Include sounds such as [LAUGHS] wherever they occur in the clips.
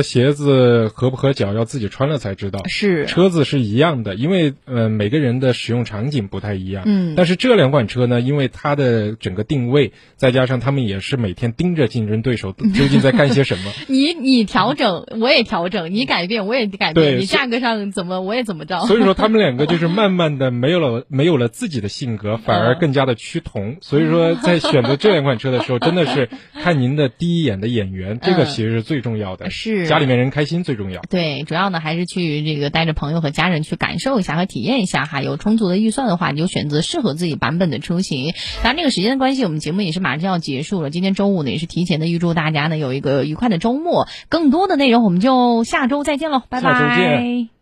鞋子合不合脚要自己穿了才知道。是车子是一样的，因为呃每个人的使用场景不太一样。嗯但是这两款车呢，因为它的整个定位，再加上他们也是每天盯着竞争对手 [LAUGHS] 究竟在干些什么。你你调整，我也调整；你改变，我也改变。对你价格上怎么，我也怎么着。所以说，他们两个就是 [LAUGHS] 慢慢的没有了没有了自己的性格，反而更加的趋同。所以说，[LAUGHS] 在选择这两款车的时候，真的是看您的第一眼的眼缘，这个其实是最重要的。是家里面人开心最重要。对，主要呢还是去这个带着朋友和家人去感受一下和体验一下哈。有充足的预算的话，你就选择适合自己版本的出行。当然，这个时间的关系，我们节目也是马上就要结束了。今天周五呢，也是提前的预祝大家呢有一个愉快的周末。更多的内容，我们就下周再见喽，拜拜。下周见。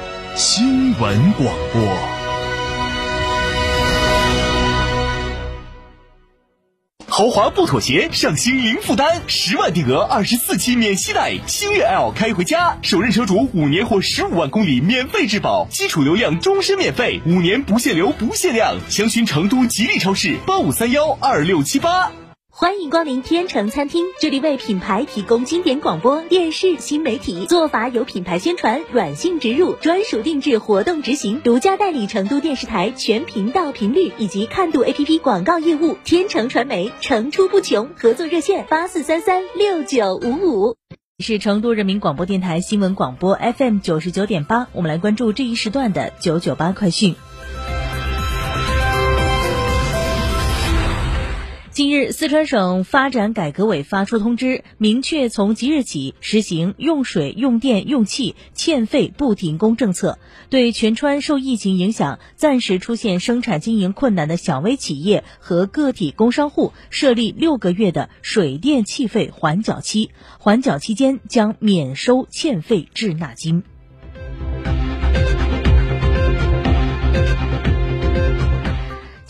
新闻广播。豪华不妥协，上新零负担，十万定额，二十四期免息贷，星越 L 开回家，首任车主五年或十五万公里免费质保，基础流量终身免费，五年不限流不限量，详询成都吉利超市八五三幺二六七八。欢迎光临天成餐厅，这里为品牌提供经典广播电视新媒体做法，有品牌宣传、软性植入、专属定制活动执行，独家代理成都电视台全频道频率以及看度 APP 广告业务。天成传媒层出不穷，合作热线八四三三六九五五。是成都人民广播电台新闻广播 FM 九十九点八，我们来关注这一时段的九九八快讯。近日，四川省发展改革委发出通知，明确从即日起实行用水、用电、用气欠费不停工政策，对全川受疫情影响暂时出现生产经营困难的小微企业和个体工商户设立六个月的水电气费缓缴期，缓缴期间将免收欠费滞纳金。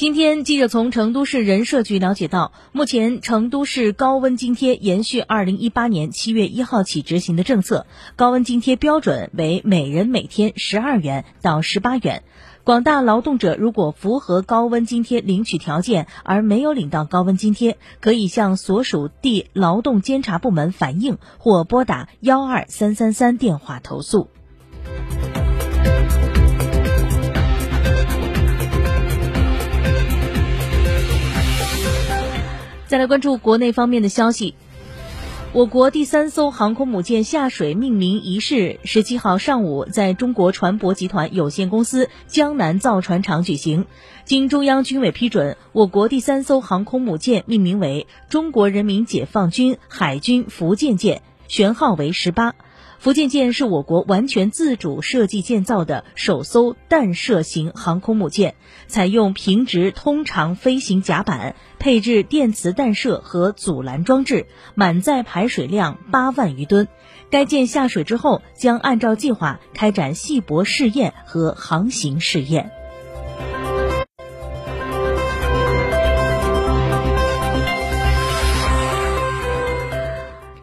今天，记者从成都市人社局了解到，目前成都市高温津贴延续二零一八年七月一号起执行的政策，高温津贴标准为每人每天十二元到十八元。广大劳动者如果符合高温津贴领取条件而没有领到高温津贴，可以向所属地劳动监察部门反映或拨打幺二三三三电话投诉。再来关注国内方面的消息。我国第三艘航空母舰下水命名仪式十七号上午在中国船舶集团有限公司江南造船厂举行。经中央军委批准，我国第三艘航空母舰命名为中国人民解放军海军福建舰，舷号为十八。福建舰是我国完全自主设计建造的首艘弹射型航空母舰，采用平直通常飞行甲板，配置电磁弹射和阻拦装置，满载排水量八万余吨。该舰下水之后，将按照计划开展细泊试验和航行试验。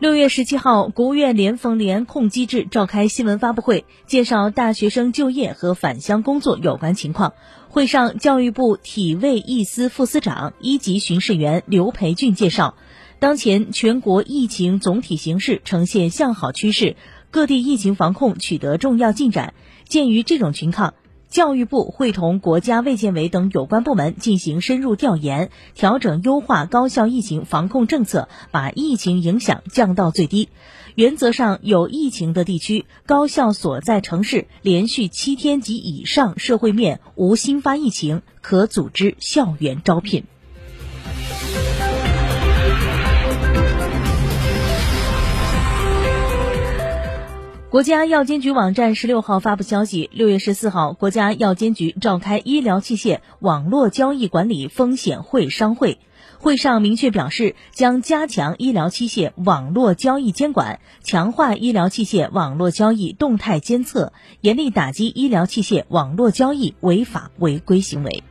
六月十七号，国务院联防联控机制召开新闻发布会，介绍大学生就业和返乡工作有关情况。会上，教育部体卫一司副司长、一级巡视员刘培俊介绍，当前全国疫情总体形势呈现向好趋势，各地疫情防控取得重要进展。鉴于这种情况，教育部会同国家卫健委等有关部门进行深入调研，调整优化高校疫情防控政策，把疫情影响降到最低。原则上，有疫情的地区，高校所在城市连续七天及以上社会面无新发疫情，可组织校园招聘。国家药监局网站十六号发布消息，六月十四号，国家药监局召开医疗器械网络交易管理风险会商会。会上明确表示，将加强医疗器械网络交易监管，强化医疗器械网络交易动态监测，严厉打击医疗器械网络交易违法违规行为。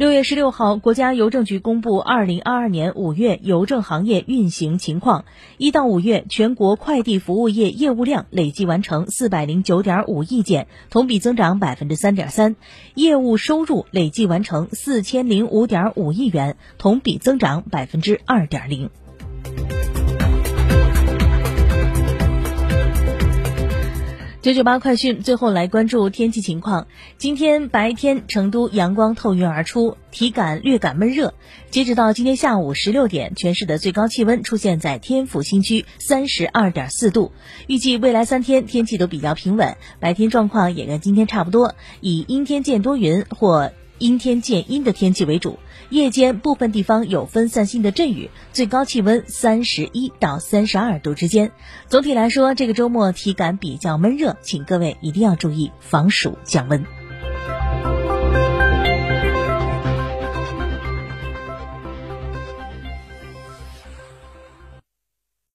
六月十六号，国家邮政局公布二零二二年五月邮政行业运行情况。一到五月，全国快递服务业业务量累计完成四百零九点五亿件，同比增长百分之三点三；业务收入累计完成四千零五点五亿元，同比增长百分之二点零。九九八快讯，最后来关注天气情况。今天白天，成都阳光透云而出，体感略感闷热。截止到今天下午十六点，全市的最高气温出现在天府新区三十二点四度。预计未来三天天气都比较平稳，白天状况也跟今天差不多，以阴天见多云或。阴天见阴的天气为主，夜间部分地方有分散性的阵雨，最高气温三十一到三十二度之间。总体来说，这个周末体感比较闷热，请各位一定要注意防暑降温。